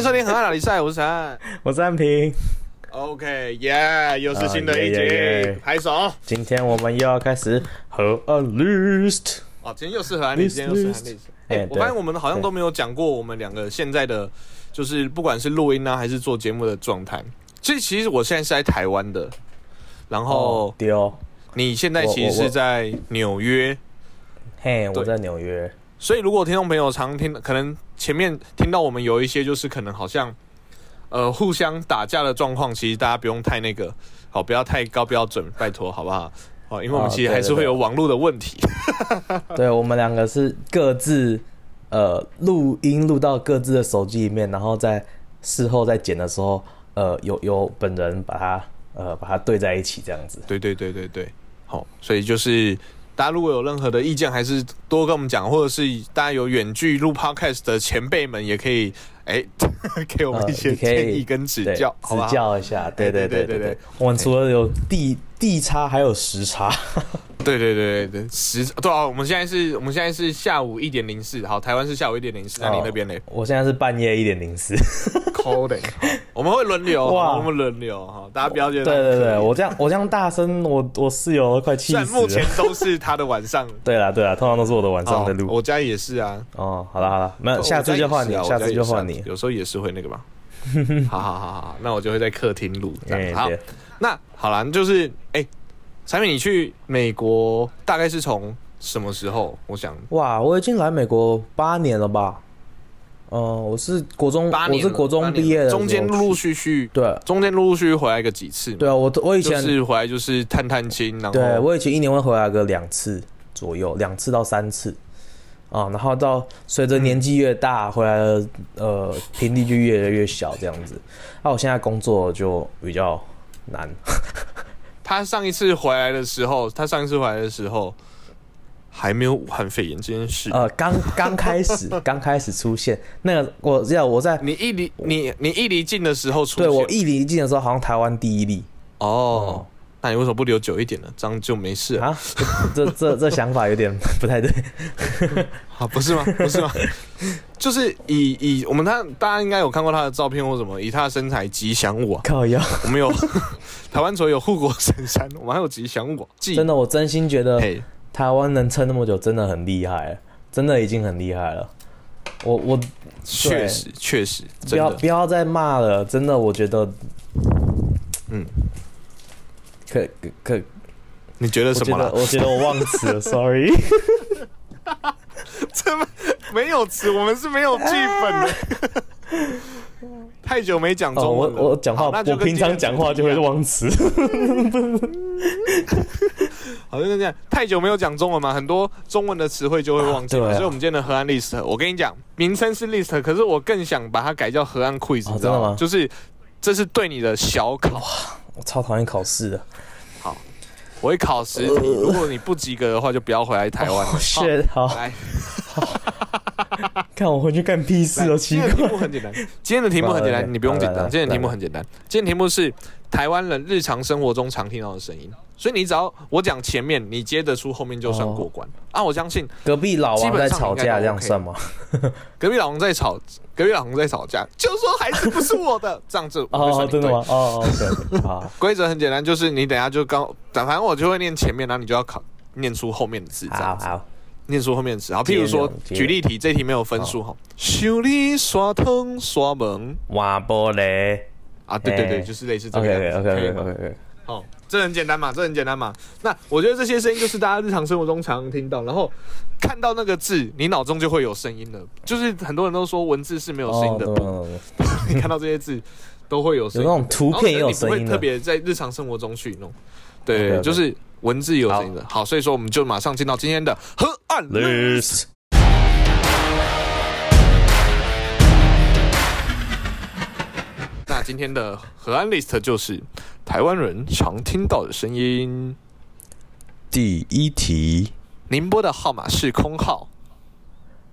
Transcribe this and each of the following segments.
迎收听《河岸拉力赛》，我是陈岸。我是安平。OK，耶，又是新的一啊耶耶集耶，拍手。今天我们又要开始河岸 list。哦，今天又是河岸历史，今天又是河岸历史。哎哎，我对发现我们好像都没有讲过我们两个现在的，就是不管是录音啊，还是做节目的状态。所以其实我现在是在台湾的，然后丢，你现在其实是在纽约。嘿，我在纽约。所以，如果听众朋友常听，可能前面听到我们有一些就是可能好像呃互相打架的状况，其实大家不用太那个，好，不要太高标准，拜托，好不好？好，因为我们哦其实还是会有网络的问题。对我们两个是各自呃录音录到各自的手机里面，然后在事后再剪的时候，呃，有有本人把它呃把它对在一起这样子。对对对对对，好，所以就是大家如果有任何的意见，还是多跟我们讲，或者是大家有远距录 podcast 的前辈们，也可以哎 给我们一些建议跟指教，指教一下。对对对对对，我们除了有第。地差，还有时差。对对对对对，时对啊，我们现在是我们现在是下午一点零四，好，台湾是下午一点零四，那你那边呢？我现在是半夜一点零四。扣的，我们会轮流，哇好我们轮流哈，大家不要觉得对对对，我这样我这样大声，我我室友都快气死虽然目前。都是他的晚上，对啦对啦，通常都是我的晚上在录。哦我家也是啊，哦，好了好了，那，下次就换你，啊下次就换你啊。有时候也是会那个吧。好好好好好，那我就会在客厅录。好对，那好了，就是哎，产品你去美国大概是从什么时候？我想哇，我已经来美国八年了吧？嗯、我是国中，我是国中毕业的中间陆陆续续，对中间陆陆续续回来个几次。对啊，我我以就前、是回来就是探探亲，然后对我以前一年会回来个两次左右，两次到三次啊，然后到随着年纪越大，回来的呃频率就越来越小这样子。那、我现在工作就比较难，他上一次回来的时候，他上一次回来的时候还没有武汉肺炎这件事。呃，刚刚开始 刚开始出现那个，我知道我在你一离你你一离境的时候出现，对我一离境的时候，好像台湾第一例。哦，那你为什么不留久一点呢？这样就没事了啊，这这这想法有点不太对。啊？不是吗？不是吗？就是以以我们他大家应该有看过他的照片或什么，以他的身材吉祥物啊，靠腰，我们有 台湾除了有护国神山，我们还有吉祥物啊，真的，我真心觉得，台湾能撑那么久，真的很厉害，真的已经很厉害了。我我确实确实不要不要再骂了，真的，我觉得，嗯，可可可，你觉得什么了？我觉得我忘词了，sorry。这么没有词，我们是没有剧本的。太久没讲中文了，我讲话我平常讲话就会忘词。好像是这样，太久没有讲中文嘛，很多中文的词汇就会忘记嘛。啊啊所以，我们今天的河岸 list，我跟你讲，名称是 list，可是我更想把它改叫河岸 quiz，、哦你知道吗就是这是对你的小考，我超讨厌考试的。好我会考十题，如果你不及格的话，就不要回来台湾了。哦，shit，好，来，看我回去干屁事哦，奇今天的题。目很简单，今天的题目很简单，你不用紧张。今天的题目很简单，今天题目是台湾人日常生活中常听到的声音，所以你只要我讲前面，你接得出后面就算过关、啊！我相信隔壁老王在吵架，基本上应该都这样算吗？隔壁老王在吵，隔壁老王在吵架，就说孩子不是我的，这样子哦，对真的吗？哦，OK，好，规则很简单，就是你等下就刚，反正我就会念前面，然后你就要考念出后面的字，这样子，好好，念出后面的字。好，譬如说接举例题，这题没有分数哈。修理刷灯刷门瓦玻璃。啊，对对对，哎就是类似这个 OK 样 OK 子。OK 吗 OK OK。哦，这很简单嘛，这很简单嘛。那我觉得这些声音就是大家日常生活中常常听到，然后看到那个字，你脑中就会有声音了。就是很多人都说文字是没有声音的，你看到这些字都会有声音，有那种图片也有声音特别在日常生活中去弄。对就是文字有声音的。好，所以说我们就马上进到今天的河岸 List。那今天的河岸 list 就是台湾人常听到的声音。第一题您拨的号码是空号，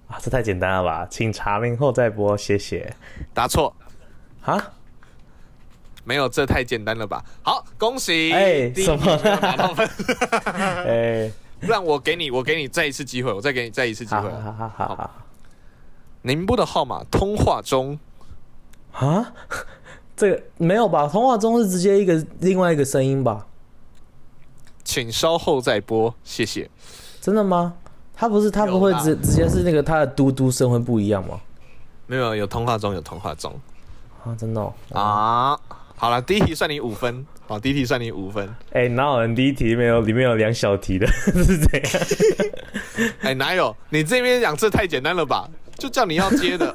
啊，这太简单了吧？请查明后再拨，谢谢。答错。啊，没有，这太简单了吧？好，恭喜！哎什么 哎，不然我给你，我给你再一次机会，我再给你再一次机会。好好好好好，您拨的号码通话中啊，这个没有吧？通话中是直接一个另外一个声音吧？请稍后再拨，谢谢。真的吗？他不是他不会直直接是那个他的嘟嘟声会不一样吗？没有，有通话中，有通话中啊，真的、哦、啊。好了，第一题算你五分，好，第一题算你五分。哎、哪有人第一题没有里面有两小题的？是这样？哎，哪有？你这边两次太简单了吧？就叫你要接的，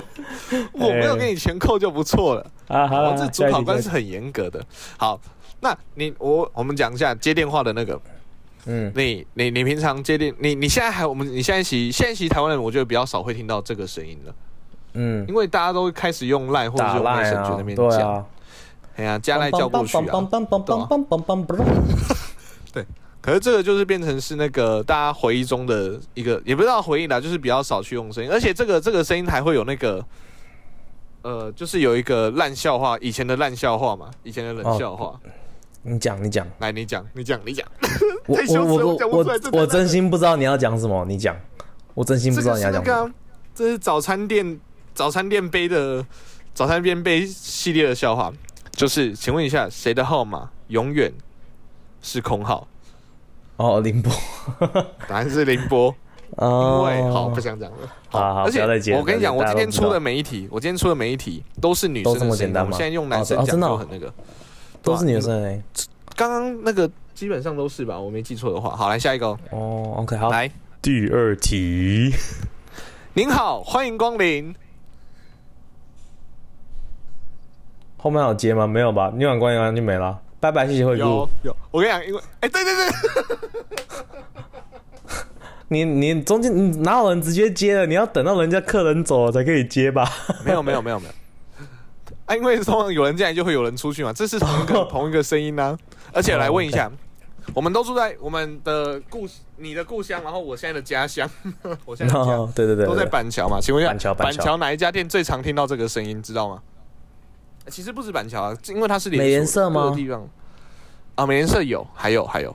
我没有给你全扣就不错了。啊，好哦，这主考官是很严格的。好，那你我我们讲一下接电话的那个，嗯，你你你平常接电，你你现在还我们你现在习现在习台湾人我觉得比较少会听到这个声音了，嗯，因为大家都开始用 Line 或者是打用赖 Messenger 那啊，边讲，对啊，哎呀加赖叫过去啊。对，可是这个就是变成是那个大家回忆中的一个，也不知道回忆啦，就是比较少去用声音，而且这个这个声音还会有那个，呃，就是有一个烂笑话，以前的烂笑话嘛，以前的冷笑话。你讲，你讲，来，你讲，你讲，你讲。我 我我我我真心不知道你要讲什么，你讲，我真心不知道你要讲什么。这是早餐店早餐店杯的早餐店杯系列的笑话，就是请问一下，谁的号码永远是空号？哦，林波，答案是凌波。因哦，为好不想讲了。好好而且我跟你讲，我今天出的每一题，我今天出的每一题都是女生都这的声音。么简单吗我现在用男生讲哦真的哦就很那个，都是女生哎。刚刚那个基本上都是吧，我没记错的话。好，来下一个哦，哦，OK，好，来，第二题，您好，欢迎光临。后面有接吗？没有吧？你晚关完就没了。拜拜，谢谢惠顾有。有，我跟你讲，因为哎，对对对，你你中间你哪有人直接接了？你要等到人家客人走了才可以接吧？没有没有没有没有。啊，因为通常有人进来就会有人出去嘛，这是同一个同一个声音呢、而且来问一下，我们都住在我们的故你的故乡，然后我现在的家乡，我现在的家哦，对对对，都在板桥嘛？请问一下，板桥板桥哪一家店最常听到这个声音？知道吗？呃其实不止板桥啊，因为它是美联社吗？地方。啊，美联社有，还有还有，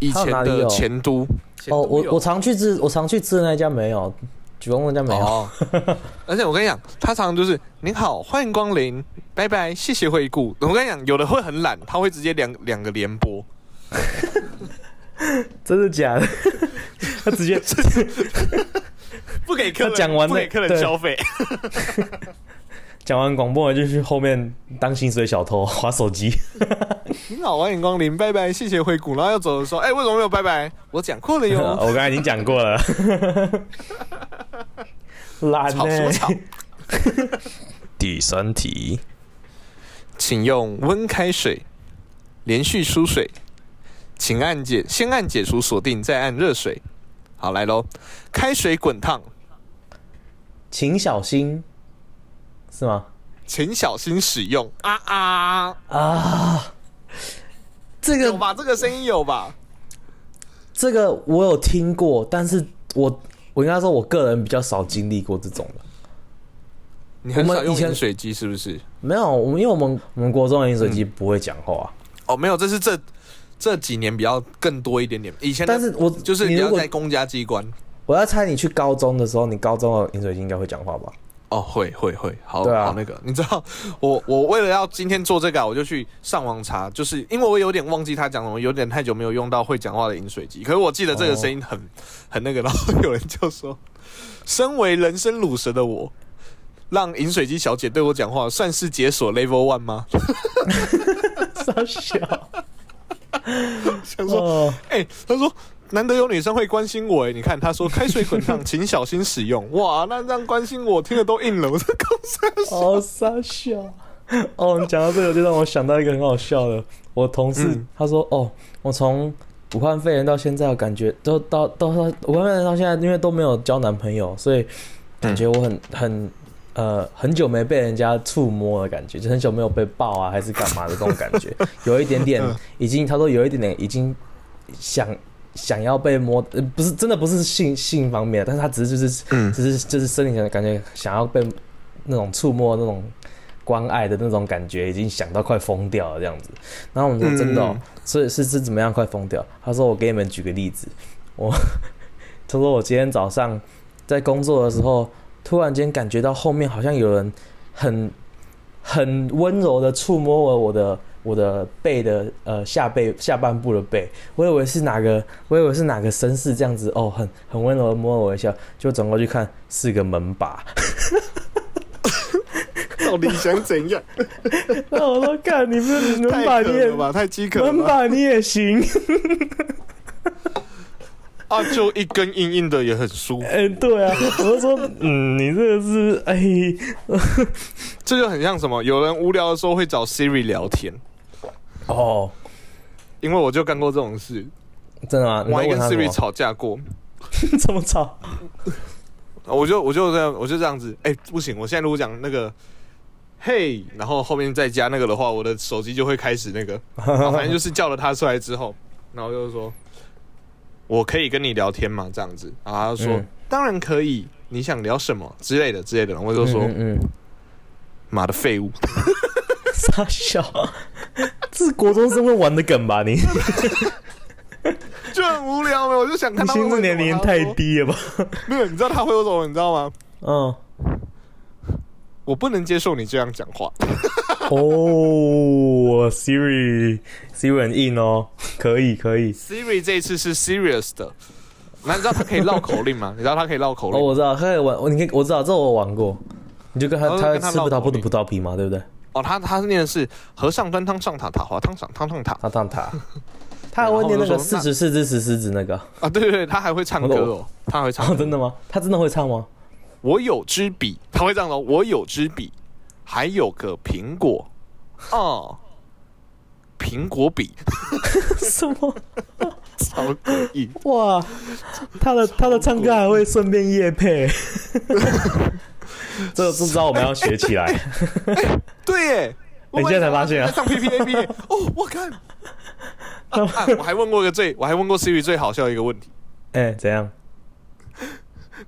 以前的前都。哦，我我常去吃，我常去吃的那家没有，举公那家没有。哦，而且我跟你讲，他常常就是您好，欢迎光临，拜拜，谢谢惠顾。我跟你讲，有的会很懒，他会直接两两个连播，真的假的？他直接不给客人讲完那不给客人消费。讲完广播，就去后面当薪水小偷，划手机。你好，欢迎光临，拜拜，谢谢惠顾。然后要走的时候，哎、为什么没有拜拜？我讲过了哟。我刚才已经讲过了。懒呢？第三题，请用温开水连续输水，请按解先按解除锁定，再按热水。好，来喽，开水滚烫，请小心，是吗？请小心使用。啊啊，啊，这个有吧？这个声音有吧？这个我有听过，但是我我应该说，我个人比较少经历过这种的。你很少用饮水机是不是？没有，我们因为我们我们国中的饮水机不会讲话、哦，没有，这是这这几年比较更多一点点。以前但是我就是你要在公家机关。我要猜你去高中的时候，你高中的饮水机应该会讲话吧？哦，会会会，好，啊好那个，你知道，我我为了要今天做这个、啊，我就去上网查，就是因为我有点忘记他讲什么，有点太久没有用到会讲话的饮水机，可是我记得这个声音很、很那个，然后有人就说，身为人生乳蛇的我，让饮水机小姐对我讲话，算是解锁 Level One 吗？傻笑。想说，哦，哎、他说难得有女生会关心我，哎，你看她说开水滚烫，请小心使用，哇，那这样关心我，听的都硬了，我这公司 好傻笑。哦，你讲到这个，就让我想到一个很好笑的。我同事、嗯他说：“哦，我从武汉肺炎到现在，我感觉都到到武汉肺炎到现在，因为都没有交男朋友，所以感觉我很很呃很久没被人家触摸的感觉，就很久没有被抱啊，还是干嘛的这种感觉，有一点点已经，他说有一点点已经想想要被摸，呃，不是真的不是性性方面，但是他只是就是嗯只是就是生理上的感觉想要被那种触摸那种关爱的那种感觉，已经想到快疯掉了这样子。然后我们说真的、所以是是怎么样快疯掉？他说我给你们举个例子，我 他说我今天早上在工作的时候，突然间感觉到后面好像有人很很温柔的触摸了我的我的背的呃下背下半部的背，我以为是哪个，我以为是哪个绅士这样子哦，很很温柔的摸了我一下，就转过去看是个门把，到底想怎样？那我说看你不是门把你也太饥渴了。门把你也行，啊，就一根硬硬的也很舒服，哎、对啊，我就说嗯，你这个是哎，这就很像什么？有人无聊的时候会找 Siri 聊天，哦，因为我就干过这种事，真的吗？我还跟 Siri？吵架过。怎么吵？我就我就这样，我就这样子，哎、不行，我现在如果讲那个。嘿，然后后面再加那个的话，我的手机就会开始那个，啊反正就是叫了他出来之后，然后就是说，我可以跟你聊天吗？这样子，然后他就说、嗯当然可以，你想聊什么之类的之类的，然后我就说嗯妈的废物，傻笑，这是国中生会玩的梗吧？你就很无聊嘛，我就想你看他心智年龄太低了吧？没有，你知道他会有什么？你知道吗？嗯，我不能接受你这样讲话。哦，Siri Siri 很硬哦，可以可以。Siri 这一次是 serious 的，那你知道他可以绕口令吗？你知道他可以绕口令哦，我知道，他可以玩，我你可以我知道，这我玩过。你就跟他哦他跟他吃葡萄不吐葡萄皮嘛，对不对？哦，他他念的是和尚端汤上塔，塔滑汤上汤上塔他唱他，他还会念那个四十四只石狮子那个。啊，对对对，他还会唱歌哦，他会唱哦，真的吗？他真的会唱吗？我有支笔，他会这样的，我有支笔，还有个苹果，哦，苹果笔，什么？超诡异。哇，他的他的唱歌还会顺便夜配，这个不知道我们要学起来。对耶，我你现在才发现啊在上 P P A P 哦，我看。啊啊！我还问过一个最，我还问过 Siri 最好笑的一个问题，哎、怎样？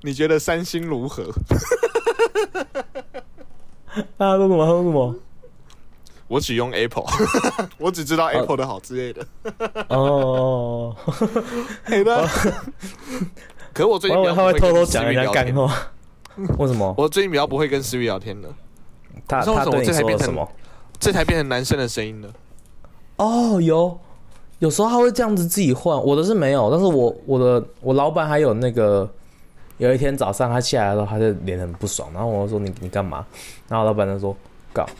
你觉得三星如何？啊，说什么？说什么？我只用 Apple，我只知道 Apple 的好之类的。哦。可是我最近比较他会偷偷讲人家聊天。干话。为什么？我最近比较不会跟 Siri 聊天的，他他对你这才变成说什么？这台变成男生的声音了。哦，有，有时候他会这样子自己换，我的是没有，但是我我的我老板还有那个，有一天早上他起来的时候，他就脸很不爽，然后我就说你你干嘛？然后老板就说。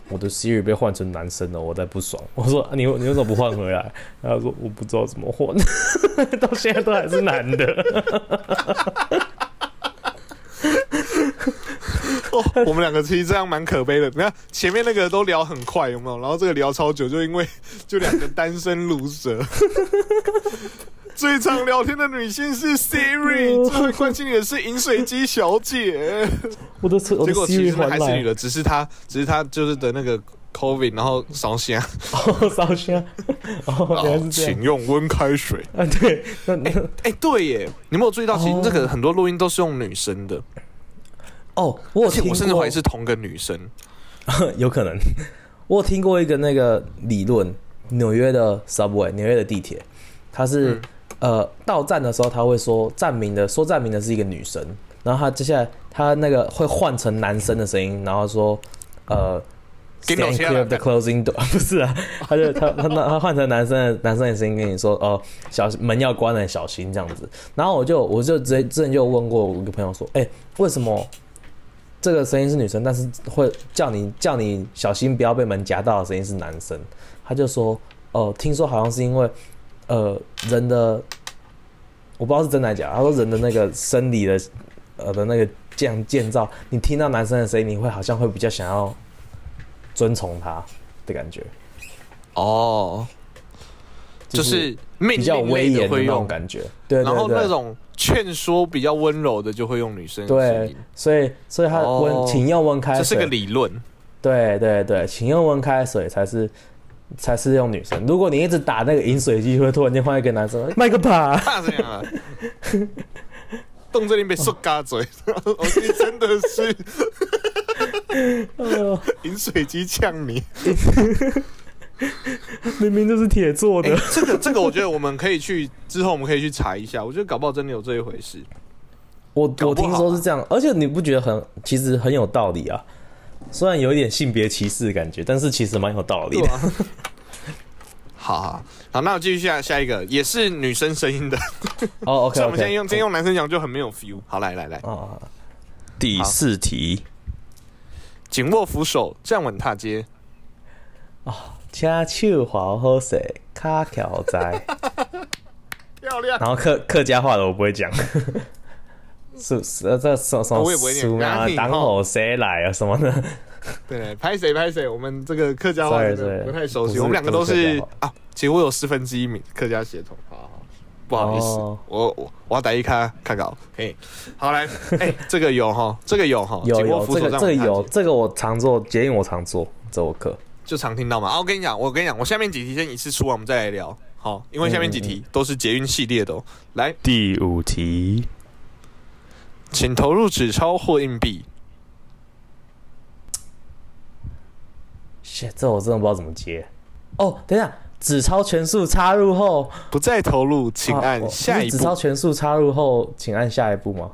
我的 Siri 被换成男生了，我在不爽。我说你你为什么不换回来？他说我不知道怎么换，到现在都还是男的。哦，我们两个其实这样蛮可悲的。你看前面那个都聊很快，有没有？然后这个聊超久，就因为就两个单身卤蛇。最常聊天的女性是 Siri，最会关心你的是饮水机小姐。我的车，结果其实还是女的，只是她，只是她就是的那个 COVID，然后烧香。哦，烧香，哦，原来是这样请用温开水。啊，对，那那哎、对耶，你有没有注意到？其实哦这个很多录音都是用女生的，哦，我我甚至怀疑是同个女生。有可能，我有听过一个那个理论，纽约的 subway，纽约的地铁，它是、嗯呃到站的时候，他会说站名的，说站名的是一个女生，然后他接下来他那个会换成男生的声音，然后说呃。给你 Stand 切 clear 了 of the closing door，不是啊，他就他他他换成男生的男生的声音跟你说，哦，小心门要关了，小心这样子。然后我就我就直接之前就问过我一个朋友说，哎、为什么这个声音是女生，但是会叫你叫你小心不要被门夹到的声音是男生？他就说，哦、听说好像是因为呃人的，我不知道是真的还是假的，他说人的那个生理的呃的那个这样建造，你听到男生的声音，你会好像会比较想要遵从他的感觉，哦，就是命比较威严的那种，感觉。对。然后那种劝说比较温柔的就会用女生声对音，，所以所以他温，哦请用温开水，这是个理论。对对对，请用温开水才是才是用女生。如果你一直打那个饮水机，会突然间换一个男生，麦克帕。怕这样啊？动这里被说嘎嘴，我你真的是哦饮水机呛你。明明就是铁做哎、的。这个这个，我觉得我们可以去之后，我们可以去查一下。我觉得搞不好真的有这一回事。我我听说是这样，而且你不觉得很其实很有道理啊？虽然有一点性别歧视的感觉，但是其实蛮有道理的。啊。好好好，那我继续下下一个，也是女生声音的。哦，OK 像我们现在。用今天用男生讲就很没有 feel。好，来来来，啊，第四题，紧握扶手，站稳踏阶。请手好好势，卡条在。漂亮。然后客客家话的我不会讲。是是呃这什什么哦我也不会念当好谁来啊什么的。对，拍谁拍谁，我们这个客家话 Sorry，真的不太熟悉。我们两个都是啊，其实我有四分之一名客家血统。好不好意思，哦我我我要打一卡看稿。嘿，好来，哎，这个有哈，这个有哈，有有这个这个有这个我常做，捷运我常做，这我课。就常听到嘛。啊，我跟你讲，我跟你讲，我下面几题先一次出完，我们再来聊。好，因为下面几题都是捷运系列的哦。来，第五题，请投入纸钞或硬币。shit，这我真的不知道怎么接。哦，等一下，纸钞全数插入后，不再投入，请啊按下一不是纸钞步。全数插入后，请按下一步吗？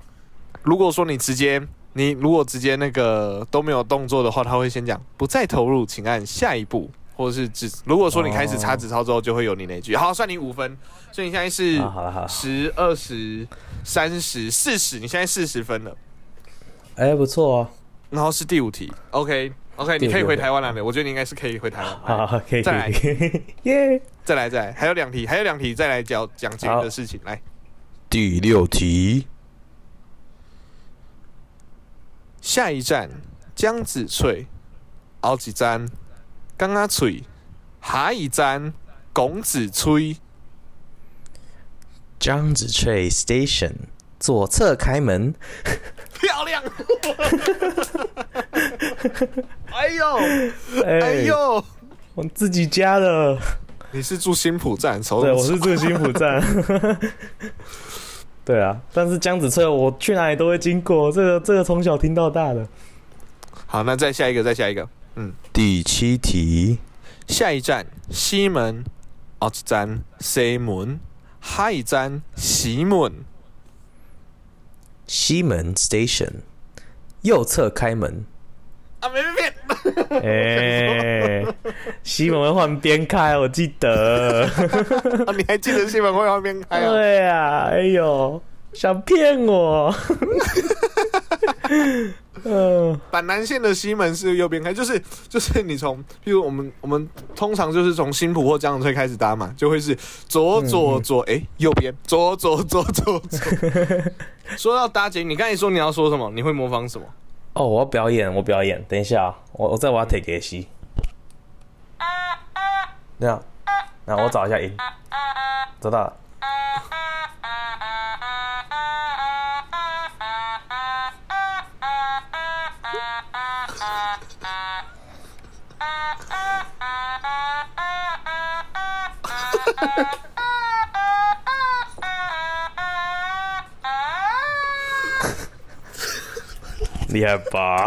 如果说你直接你如果直接那个都没有动作的话，他会先讲不再投入，请按下一步，或者是纸。如果说你开始插纸钞之后，就会有你那句。好，算你五分，所以你现在是啊，好了好了，十、二十、三十、四十，你现在四十分了。哎，不错哦，然后是第五题，OK OK，第五题你可以回台湾了没，我觉得你应该是可以回台湾。好好可以再来耶！再来再来，还有两题，还有两题，再来讲讲捷运的事情。来，第六题，下一站江子翠，后一站刚刚翠，下一站龚子吹。江子翠 Station 左侧开门，漂亮！哎呦，哎哎，呦，我自己家的，你是住新浦站，手对，我是住新浦站。对啊，但是江子翠我去哪里都会经过，这个这个从小听到大的。好，那再下一个，再下一个。第七题，下一站西门，后一站西门，下一站西门。西门 Station 右侧开门。啊，没没变。哎、西门会换边开，我记得。啊，你还记得西门会换边开啊？对啊，哎呦，想骗我。嗯、板南线的西门是右边开，就是就是你从，譬如我们我们通常就是从新浦或江子翠开始搭嘛，就会是左左左，哎、右边左左左左左。说到搭捷，你刚才说你要说什么？你会模仿什么？哦，我要表演，我表演。等一下啊，我我再把它 take 给西。这样，那我找一下音，找到了。厉害吧？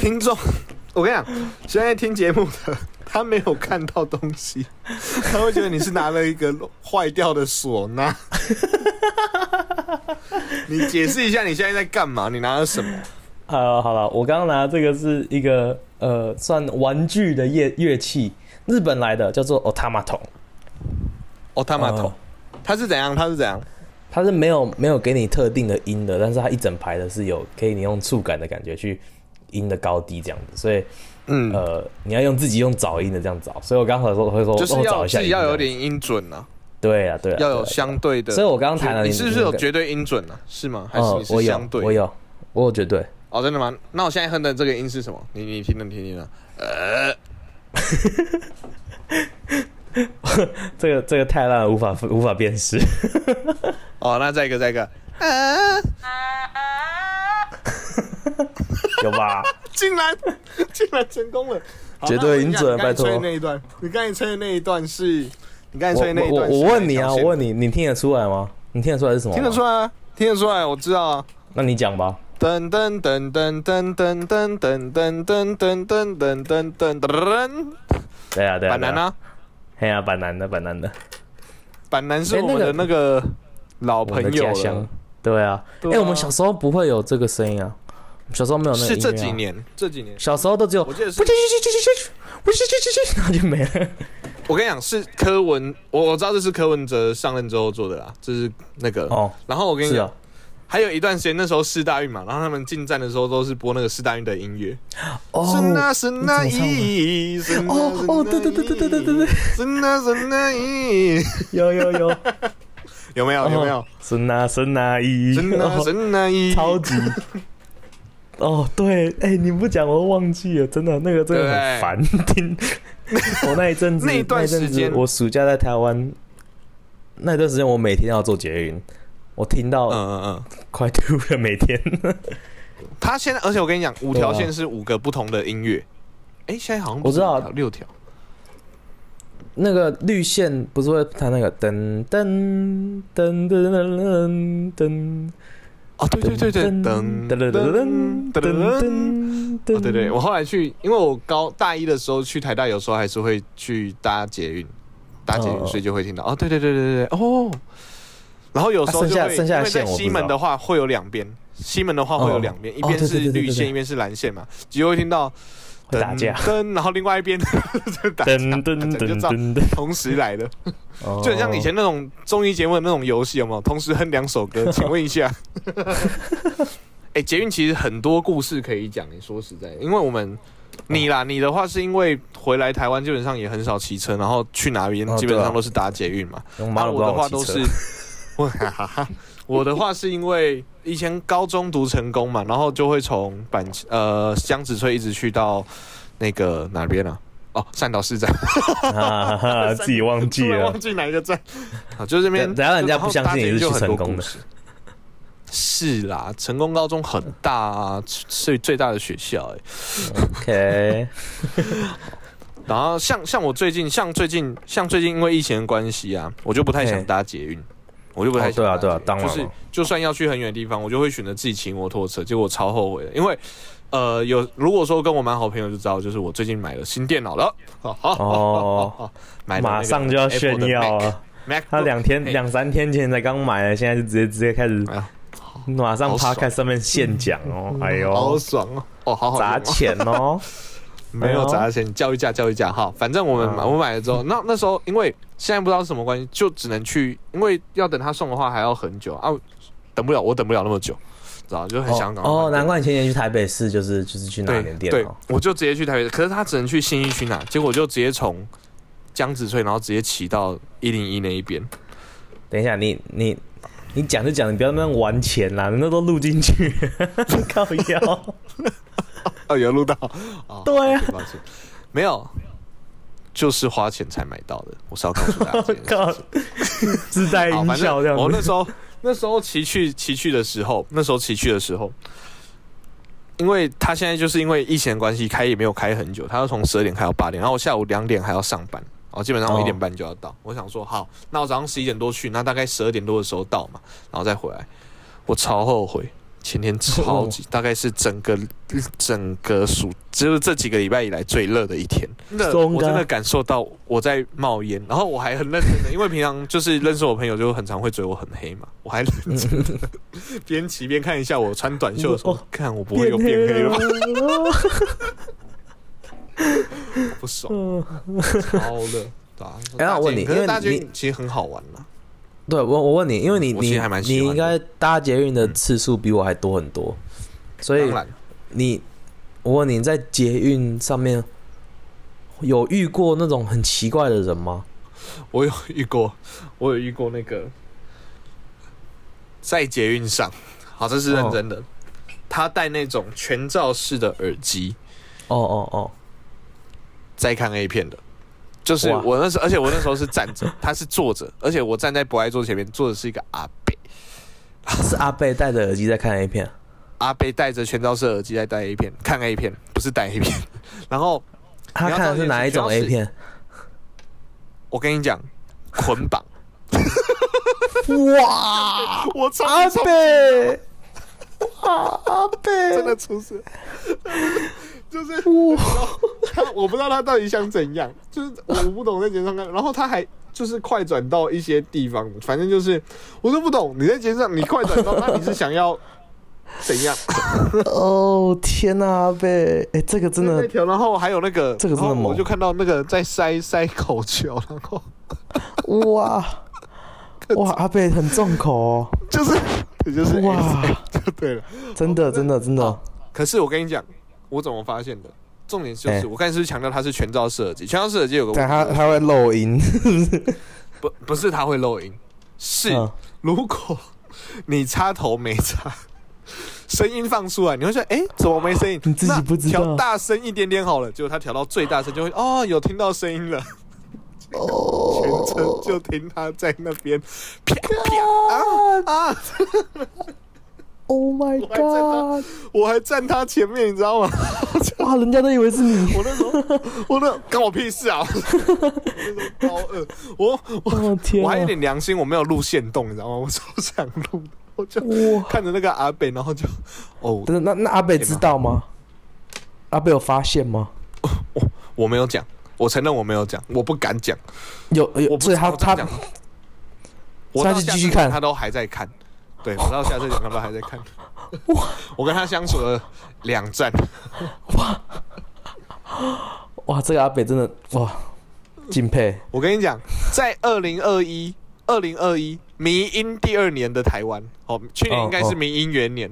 听众，我跟你讲，现在听节目的他没有看到东西，他会觉得你是拿了一个坏掉的唢呐。你解释一下你现在在干嘛？你拿了什么？呃好了，我刚刚拿的这个是一个呃，算玩具的乐乐器，日本来的，叫做 otamato。哦，他马头哦，他是怎样？它是怎样？它是没有没有给你特定的音的，但是它一整排的是有可以你用触感的感觉去音的高低这样子，所以嗯，呃你要用自己用找音的这样找，所以我刚才说会说就是帮我找要一下自己要有点音准啊，对啊对啊，要有相对的。所以我刚刚谈了你你是不是有那个绝对音准啊？是吗？还是你是相对？我有我有绝对哦，真的吗？那我现在哼的这个音是什么？你你听能听听啊。呃，这个这个太烂了，无法无法辨识。哦，那再一个再一个。啊！有吧？竟然竟然成功了，好绝对音准拜托那一段，你刚才吹的那一段是，你刚才我我吹的那一段是我问你啊，我问你，你听得出来吗？你听得出来是什么？听得出。来啊，听得出来，我知道啊。那你讲吧。噔噔噔噔噔噔噔噔噔噔噔噔噔噔噔噔，对啊对啊。板南？啊，嘿啊，板南的板南的，板南是哎我们的那个老朋友。对啊，哎、我们小时候不会有这个声音啊，小时候没有那个是这几，年，这几年，小时候都只有我记得是不去去去去去不去去去去，然后就没了。我跟你讲，是柯文，我我知道这是柯文哲上任之后做的啦，这是那个。哦，然后我跟你讲还有一段时间，那时候四大运嘛，然后他们进站的时候都是播那个四大运的音乐。哦，神啊神啊你怎么唱的咦，神啊哦哦对对对对对对对对，是那是那一，有有有，有没有有没有？神啊神啊一，神啊哦神啊咦，超级。哦，对，哎、你不讲我都忘记了，真的，那个真的很烦听。我那一阵子，那一段时间我暑假在台湾，那段时间我每天要做捷运，我听到嗯嗯嗯。快吐了，每天。他现在，而且我跟你讲，五条线是五个不同的音乐。哎，现在好像不知道六条。那个绿线不是会弹那个噔噔噔噔噔噔噔，哦，对对对对，噔噔噔噔噔噔。哦，对对，我后来去，因为我高大一的时候去台大，有时候还是会去搭捷运，搭捷运，哦所以就会听到。哦，对对对对对，哦。然后有时候就会，因为在西门的话会有两边，西门的话会有两边，哦一边是绿线，一边是蓝线嘛，就会听到会打架噔，然后另外一边 就打架，噔噔就知道噔噔噔，同时来的。哦就很像以前那种综艺节目的那种游戏，有没有？同时哼两首歌，请问一下。哎、捷运其实很多故事可以讲。你说实在，因为我们你啦，你的话是因为回来台湾基本上也很少骑车，然后去哪边哦基本上都是搭捷运嘛。啊我的话都是，我 我的话是因为以前高中读成功嘛，然后就会从板呃江子翠一直去到那个哪边啊？哦，善导市站。啊哈哈，自己忘记了忘。记哪一个站。好，就是这边，然后人家不相信你是去就很多成功的故事。是啦，成功高中很大啊，最最大的学校哎、OK，然后像像我最近，像最近，像最近因为疫情的关系啊，我就不太想搭捷运，我就不太哦对啊。对啊当然就是就算要去很远的地方，我就会选择自己骑摩托车，结果我超后悔的，因为。呃，有如果说跟我蛮好朋友就知道，就是我最近买了新电脑了，哦，买马上就要炫耀了。Mac，他两天嘿。两三天前才刚买的，现在就直接直接开始马上好爽。P 开上面现讲哦，哎呦。好，爽哦，哦，好好用砸哦钱哦，没有砸钱，教育价教育价哈，反正我们买嗯我买了之后，那那时候因为现在不知道是什么关系，就只能去，因为要等他送的话还要很久啊，等不了，我等不了那么久，知道就很想赶快哦，难怪你前年去台北市就是就是去拿对对点电脑，，我就直接去台北，可是他只能去新一区拿，结果就直接从江子翠，然后直接骑到一零一那一边，等一下，你你你讲就讲，你不要那么玩钱啦，那都录进去，靠腰。哦，有录到，哦对啊抱歉，没有。就是花钱才买到的，我是要告诉大家。自带好，音效这样。我那时候那时候骑去骑去的时候，那时候骑去的时候，因为他现在就是因为疫情的关系，开也没有开很久，他要从十二点开到八点，然后我下午两点还要上班，然后基本上我哦一点半就要到。我想说，好，那我早上十一点多去，那大概十二点多的时候到嘛，然后再回来。我超后悔，前天超级，大概是整个整个暑，就是这几个礼拜以来最热的一天。我真的感受到我在冒烟，然后我还很认真的，因为平常就是认识我朋友就很常会觉得我很黑嘛，我还认真的边骑边看一下我穿短袖的时候哦，看我不会又变黑了吗？了。不爽，嗯超热，对啊。哎那我问你因为大捷你运其实很好玩啦。对我，我问你，因为你你你应该搭捷运的次数比我还多很多，所以，你，我问你在捷运上面有遇过那种很奇怪的人吗？我有遇过，我有遇过那个在捷运上，好，这是认真的。他戴那种全罩式的耳机，哦哦哦，在看 A 片的，就是我那时候，而且我那时候是站着，他是坐着，而且我站在博爱座前面，坐的是一个阿贝，是阿贝戴着耳机在看 A 片，阿贝戴着全罩式耳机在戴 A 片，看 A 片，不是戴 A 片。然后他看的是哪一种 A 片？我跟你讲，捆绑，哇，我超阿超贝，哇，阿贝，真的出事，就是哇，他，我不知道他到底想怎样，就是我不懂在街上看，然后他还就是快转到一些地方，反正就是我都不懂你在街上你快转到，那你是想要怎样？哦天哪、阿贝，哎、这个真的然后还有那个，这个真的猛我就看到那个在塞塞口球，然后哇。哇，阿贝很重口哦，就是这就是哇。就对了。真的真的真的，可是我跟你讲，我怎么发现的？重点就是，哎我刚才是不是强调它是全罩设计，全罩设计有个但问题，它它会漏音，不不是它会漏音，是嗯如果你插头没插，声音放出来，你会说，哎、怎么没声音？你自己不知道调大声一点点好了，结果它调到最大声，就会哦，有听到声音了。全哦，程就听他在那边啪啪啊啊！Oh my god！我还站他前面，你知道吗？哇，人家都以为是你，我那时候，我那干我屁事啊！那时候 高二，我我哦天我还有啊！点良心，我没有录线动，你知道吗？我超想录，我就哇，看着那个阿北，然后就哦，但是那那阿北知道吗？阿北有发现吗？我我没有讲，我承认我没有讲，我不敢讲，有有，所以他他我他到下次继续看他都还在看。对，我到下次讲他都还在看。我跟他相处了两站，哇，哇这个阿北真的哇，敬佩。我跟你讲，在二零二一、二零二一迷音第二年的台湾，哦，去年应该是迷音元年，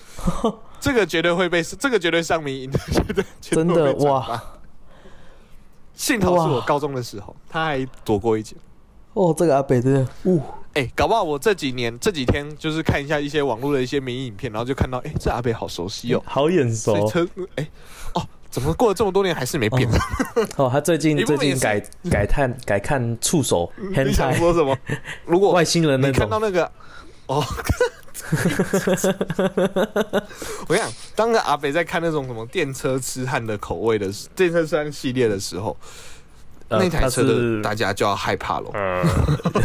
这个绝对会被，这个绝对上迷音，绝对绝对真的哇发！幸好是我高中的时候，他还躲过一劫。哦，这个阿北真的，呜，哎、搞不好我这几年这几天就是看一下一些网络的一些民意影片，然后就看到，哎、这阿北好熟悉哦。好眼熟所以车，哎、哦，怎么过了这么多年还是没变？哦。他最近最近改 改看改看触手你想说什么？如果外星人那你看到，那个，哦，我跟你讲，当个阿北在看那种什么电车痴汉的口味的时电车痴汉系列的时候，呃那台车的大家就要害怕了。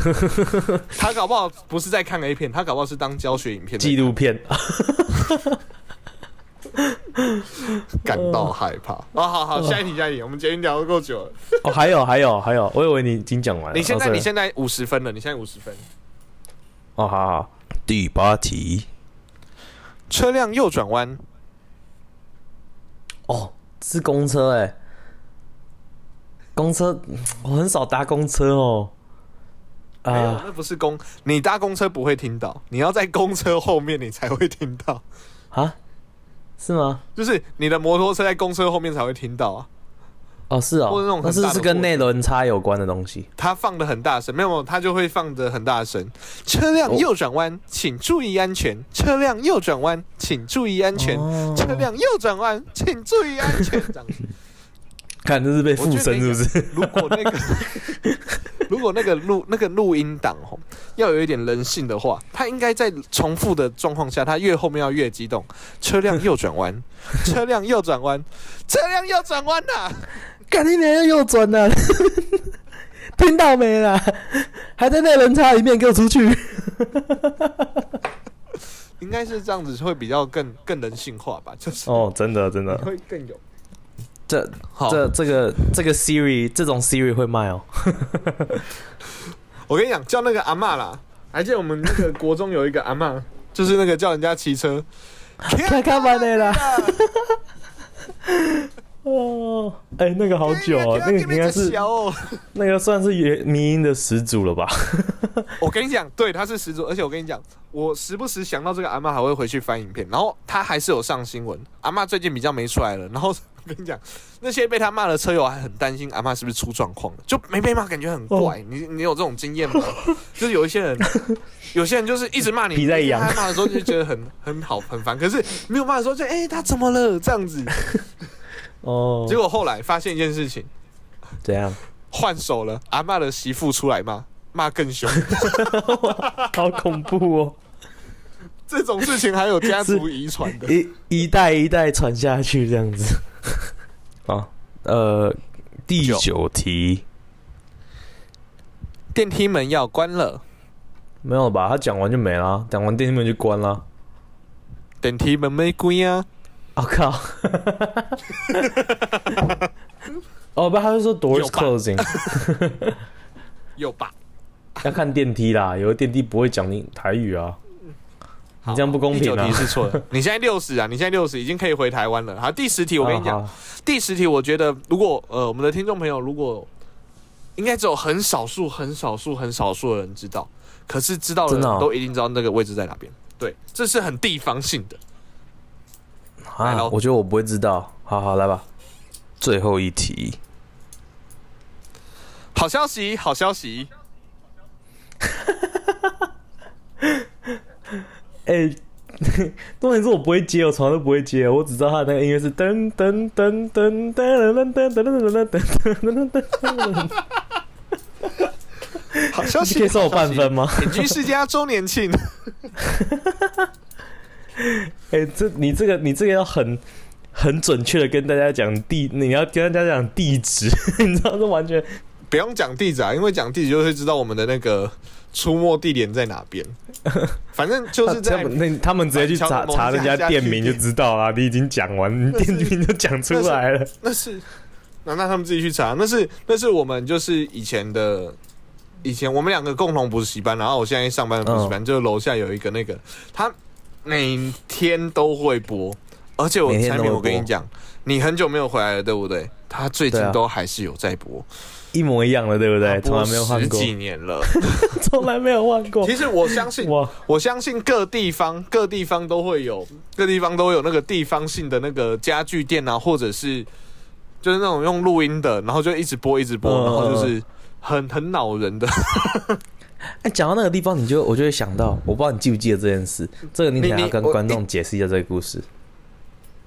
他搞不好不是在看 A 片，他搞不好是当教学影片在纪录片，感到害怕。哦，好好，下一题，下一题，我们今天聊得够久了。哦，还有还有还有，我以为你已经讲完了。你现在哦你现在五十分了，你现在五十分。哦，好好，第八题车辆右转弯，哦，是公车哎，公车我很少搭公车哦，没有，啊那不是公，你搭公车不会听到，你要在公车后面你才会听到。啊，是吗？就是你的摩托车在公车后面才会听到啊，哦，是哦或者那种，很那是是跟内轮差有关的东西。它放的很大声，没有，它就会放的很大声。车辆右转弯，请注意安全。车辆右转弯，请注意安全。哦车辆右转弯，请注意安全。这样子，看这是被附身是不是？如果那个 如果那个录那个录音档吼要有一点人性的话，他应该在重复的状况下，他越后面要越激动。车辆右转弯，车辆右转弯，车辆右转弯呐！赶紧点右转呢、听到没啦？还在那轮差里面给我出去！应该是这样子会比较更更人性化吧，就是哦，真的真的，会更有。这好，这这个这个 Siri 这种 Siri 会卖哦。我跟你讲，叫那个阿嬷啦，还记得我们那个国中有一个阿嬷，就是那个叫人家骑车，看看吧的啦。哦，哎、那个好久哦，那个应该是。那个算是原迷音的始祖了吧？我跟你讲，对，他是始祖，而且我跟你讲，我时不时想到这个阿嬷，还会回去翻影片，然后他还是有上新闻。阿嬷最近比较没出来了，然后我跟你讲，那些被他骂的车友还很担心阿妈是不是出状况了，就没被骂，感觉很怪。哦你你有这种经验吗？就是有一些人，有些人就是一直骂你，皮在痒他骂的时候就觉得很很好很烦，可是没有骂的时候就哎、他怎么了这样子。哦，结果后来发现一件事情，怎样？换手了，阿妈的媳妇出来骂，骂更凶。好恐怖哦！这种事情还有家族遗传的。一一代一代传下去这样子。啊，呃，第九九题电梯门要关了，没有吧？他讲完就没了，讲完电梯门就关了。电梯门没关啊。我、靠！哦不，他是说 doors 有 closing，有吧？要看电梯啦。有的电梯不会讲你台语啊。好你这样不公平啊第九题是错的，你现在六十啊，你现在六十已经可以回台湾了。好，第十题我跟你讲，好好第十题我觉得如果呃我们的听众朋友如果应该只有很少数、很少数、很少数的人知道，可是知道的人都一定知道那个位置在哪边。对，这是很地方性的。来啊，我觉得我不会知道。好好来吧，最后一题。好消息，好消息，哎、重点是我不会接，我从来都不会接，我只知道他的那个音乐是噔噔噔噔噔噔噔噔噔噔噔噔噔噔。好消息，你可以送我半分吗？点居世家周年庆，哎、这你这个你这个要很很准确的跟大家讲地，你要跟大家讲地址，你知道这完全不用讲地址啊，因为讲地址就会知道我们的那个出没地点在哪边。反正就是 他在们那他们直接去查查人家店名就知道啦，你已经讲完，你店名就讲出来了。那是那那他们自己去查，那是那是我们就是以前的。以前我们两个共同补习班，然后我现在上班的补习班，就是楼下有一个那个，他每天都会播，而且我产品我跟你讲，你很久没有回来了，对不对？他最近都还是有在播，一模一样的，对不对？从来没有换过，十几年了。从来没有换过。其实我相信，我，我相信各地方各地方都会有，各地方都有那个地方性的那个家具店啊，或者是就是那种用录音的，然后就一直播一直播，嗯然后就是很很恼人的。哎，讲到那个地方，你就我就会想到，我不知道你记不记得这件事。这个你等一下你要跟观众解释一下这个故事。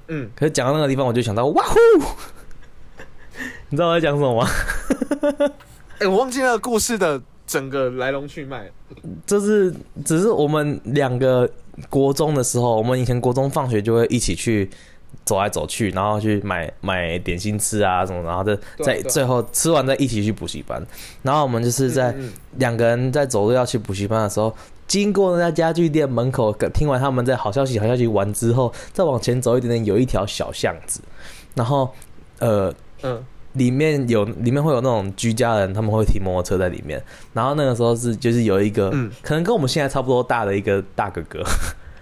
嗯，可是讲到那个地方，我就想到，哇呼！你知道我在讲什么吗？哎、我忘记那个故事的整个来龙去脉。就是只是我们两个国中的时候，我们以前国中放学就会一起去走来走去，然后去买买点心吃啊什么，然后再对对在最后吃完再一起去补习班。然后我们就是在嗯嗯两个人在走路要去补习班的时候，经过那家家具店门口，听完他们在好消息好消息完之后，再往前走一点点，有一条小巷子，然后呃嗯，里面有里面会有那种居家人，他们会停摩托车在里面。然后那个时候是就是有一个，嗯可能跟我们现在差不多大的一个大哥哥，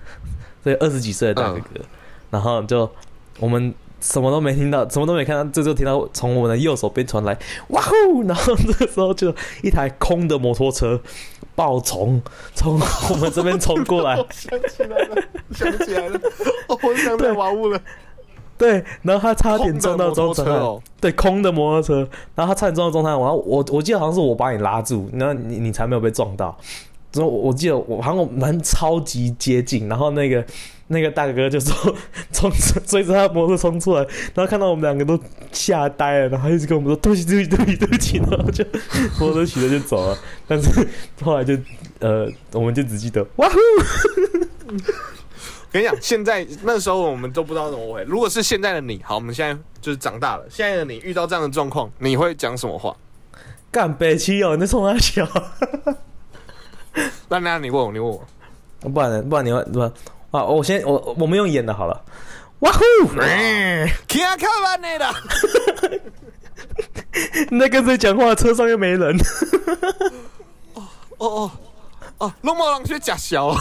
对，二十几岁的大哥哥。然后就我们什么都没听到，什么都没看到，这就听到从我们的右手边传来哇呼，然后这个时候就一台空的摩托车爆冲从我们这边冲过来，想起来了，想起来了，哦，我想起来娃物了。对，然后他差点撞到中车哦对，空的摩托车，然后他差点撞到中山岸，然后我我记得好像是我把你拉住，然后你你才没有被撞到。之后我我记得我好像我们超级接近，然后那个那个大哥就说冲追着他的摩托冲出来，然后看到我们两个都吓呆了，然后他一直跟我们说对不起对不起对不起对不起，然后就摩托车骑着就走了。但是后来就呃，我们就只记得哇呼，跟你讲，现在那时候我们都不知道怎么回。如果是现在的你，好，我们现在就是长大了，现在的你遇到这样的状况，你会讲什么话？干北七哦，你在冲他笑。那那你问我，你问我，不然呢不然你会不然啊？我先我我们用演的好了。哇呼！听看完你的，你在跟谁讲话？车上又没人。哦哦哦哦，龙毛狼去假小，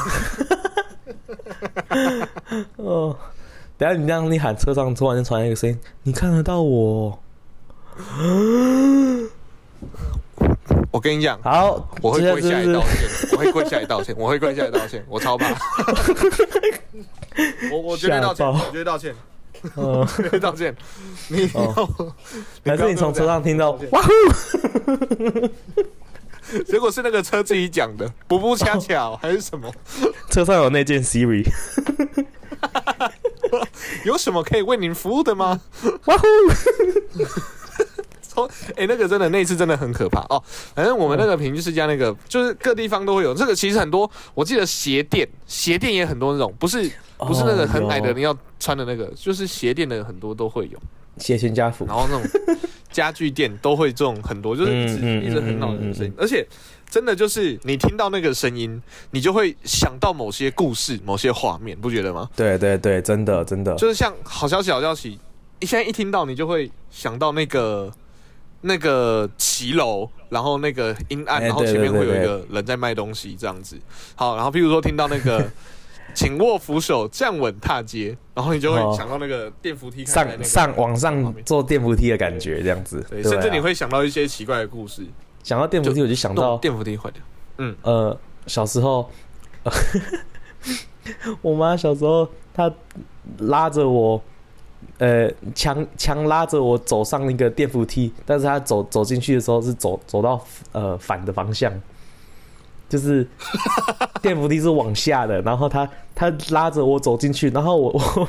哦，等下你这样你喊车上突然间传来一个声音，你看得到我？我跟你讲，好，我会跪下来道就是歉，我会跪下来道歉，我会跪下来道歉，我超怕。我我绝对道歉，我绝对道歉，呃，我绝对道歉。你还是你从车上听到哇呼？结果是那个车自己讲的，不不恰巧还是什么？车上有那件 Siri，有什么可以为您服务的吗？哇呼！超哎、那个真的那一次真的很可怕哦。反正我们那个平均世家那个，就是各地方都会有这个。其实很多，我记得鞋店，鞋店也很多那种，不是不是那个很矮的哦有人要穿的那个，就是鞋店的很多都会有。谢全家福然，后那种家具店都会这种很多，就是一直、一直很恼人的声音嗯，而且真的就是你听到那个声音，你就会想到某些故事、某些画面，不觉得吗？对对对，真的真的，就是像好消息，好消息，你现在一听到你就会想到那个那个骑楼，然后那个阴暗，哎然后前面会有一个人在卖东西这样子。好，然后譬如说听到那个紧握扶手，站稳踏阶，然后你就哦。会想到那个电扶梯上上往上坐电扶梯的感觉，这样子。对，甚至你会想到一些奇怪的故事。想到电扶梯，我就想到弄电扶梯坏掉，嗯。呃，小时候，我妈小时候她拉着我，呃，强强拉着我走上那个电扶梯，但是她走走进去的时候是走走到呃反的方向，就是电扶梯是往下的，然后他他拉着我走进去，然后我 我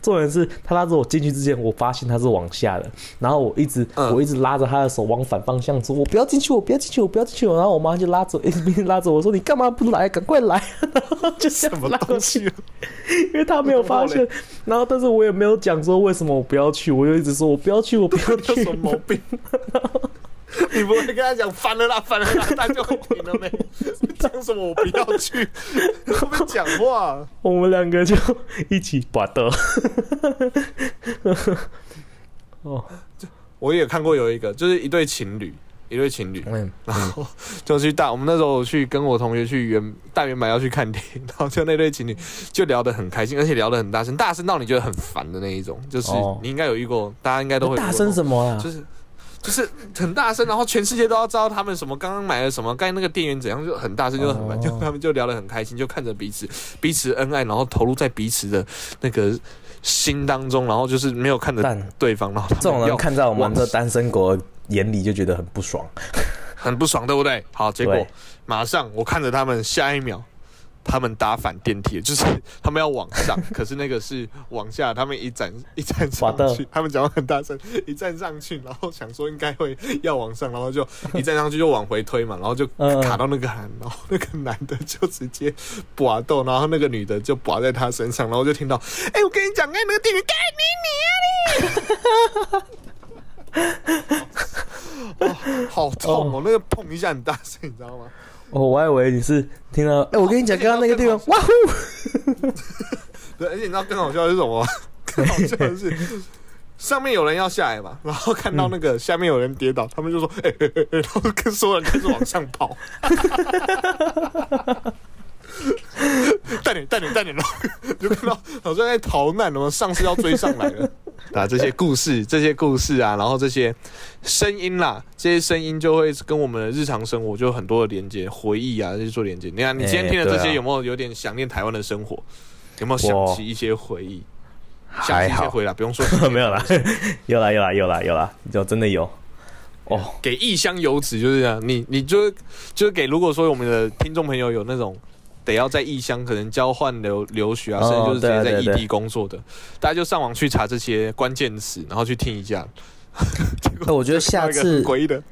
重点是他拉着我进去之前，我发现他是往下的，然后我一直、嗯我一直拉着他的手往反方向走，我不要进去，我不要进去，我不要进去，然后我妈就拉着一直拉着我说，你干嘛不来？赶快来！然后就这什么样拉过去，？因为他没有发现，然后但是我也没有讲说为什么我不要去，我就一直说我不要去，我不要有去什。么毛病？你不会跟他讲翻了啦，翻了啦，他就会停了没？你讲什么？我不要去，会不会讲话？我们两个就一起把的。哦，我也看过有一个，就是一对情侣，一对情侣，嗯，然后就去大，我们那时候去跟我同学去原大圆满要去看电影，然后就那对情侣就聊得很开心，而且聊得很大声，大声到你觉得很烦的那一种，就是哦你应该有遇过，大家应该都会大声什么，么啊？就是。就是很大声，然后全世界都要知道他们什么刚刚买了什么，刚才那个店员怎样，就很大声，就很烦，哦就他们就聊得很开心，就看着彼此彼此恩爱，然后投入在彼此的那个心当中，然后就是没有看着对方，然后这种人看在我们往这单身国眼里就觉得很不爽。很不爽，对不对？好，结果马上我看着他们，下一秒他们搭反电梯，就是他们要往上，可是那个是往下，他们一站 一站上去，他们讲话很大声，一站上去，然后想说应该会要往上，然后就一站上去就往回推嘛，然后就嗯卡到那个喊，然后那个男的就直接拔豆，然后那个女的就拔在他身上，然后就听到，哎、我跟你讲，哎，那个店员干你你啊你！哦，好痛哦，那个碰一下很大声，你知道吗？哦，我还以为你是听到，哎、我跟你讲，刚刚那个地方，哇呼，对，而且你知道更好笑的是什么？更好笑的是，上面有人要下来嘛，然后看到那个下面有人跌倒，他们就说：“哎、哎哎哎然后跟所有人开始往上跑。带点带点带点，然后就看到好像在逃难，然后上司要追上来了。啊，这些故事，这些故事啊，然后这些声音啦，这些声音就会跟我们的日常生活就有很多的连接、回忆啊，这些做连接。你看，你今天听的这些，有没有有点想念台湾的生活？有没有想起一些回忆？想，起一些回来，不用说 没 有啦，有啦有啦有啦有啦，有真的有。哦，给异乡游子就是这样，你你就就是给，如果说我们的听众朋友有那种得要在异乡可能交换留留学啊，哦甚至就是直接在异地工作的，大家就上网去查这些关键词，然后去听一下。那我觉得下次诡异的、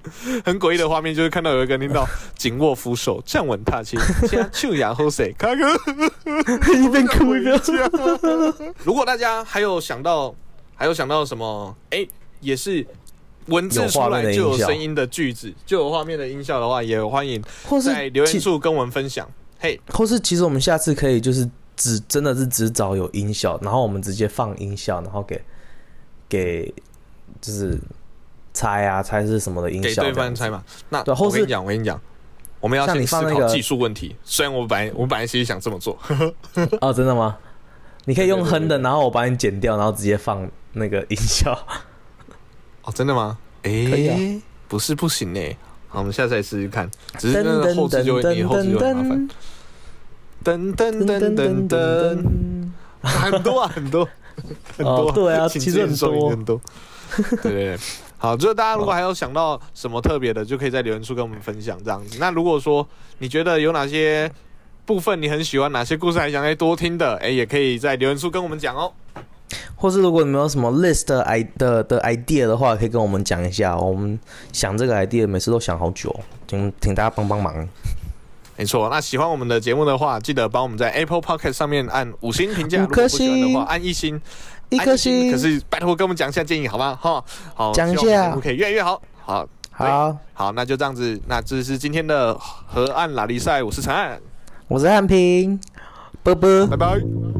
很诡异的画面，就是看到有一个人听到紧握扶手、站稳踏青，现在秋雅喝水，卡哥 一边哭一边。如果大家还有想到，还有想到什么，哎、也是文字出来就有声音的句子，就有画面的音效的话，也欢迎在留言其处跟我们分享。嘿，或是其实我们下次可以就是只真的是只找有音效，然后我们直接放音效，然后给给就是猜啊猜是什么的音给对效这样子，方猜嘛。那对或是我跟你讲，我跟你讲，我们要像先你放那个思考技术问题。虽然我本来我本来其实想这么做，哦，真的吗？你可以用对对对哼的，然后我把你剪掉，然后直接放那个音效。哦，真的吗？哎、以啊不是不行哎、好，我们下次来试试看。只是噔那个噔后置就会，你噔后置就噔很麻烦噔。噔噔噔噔噔，很多啊，很多 很多。哦对啊请其实很多很多。对对对，好，就是大家如果还有想到什么特别的，就可以在留言处跟我们分享这样子。那如果说你觉得有哪些部分你很喜欢，哪些故事还想再多听的，哎，也可以在留言处跟我们讲哦。或是如果你们有什么 list 的 i 的的 idea 的话，可以跟我们讲一下。我们想这个 idea 每次都想好久，请请大家帮帮忙。没错，那喜欢我们的节目的话，记得帮我们在 Apple Podcast 上面按五星评价，五颗如果不喜欢的星话按一星，一颗星可是拜托跟我们讲一下建议好吗？哈，好，讲一下希望我们节目可以越来越好。好，好，好，那就这样子，那这是今天的河岸拉力赛，我是陈岸，我是汉平，啵啵拜。拜。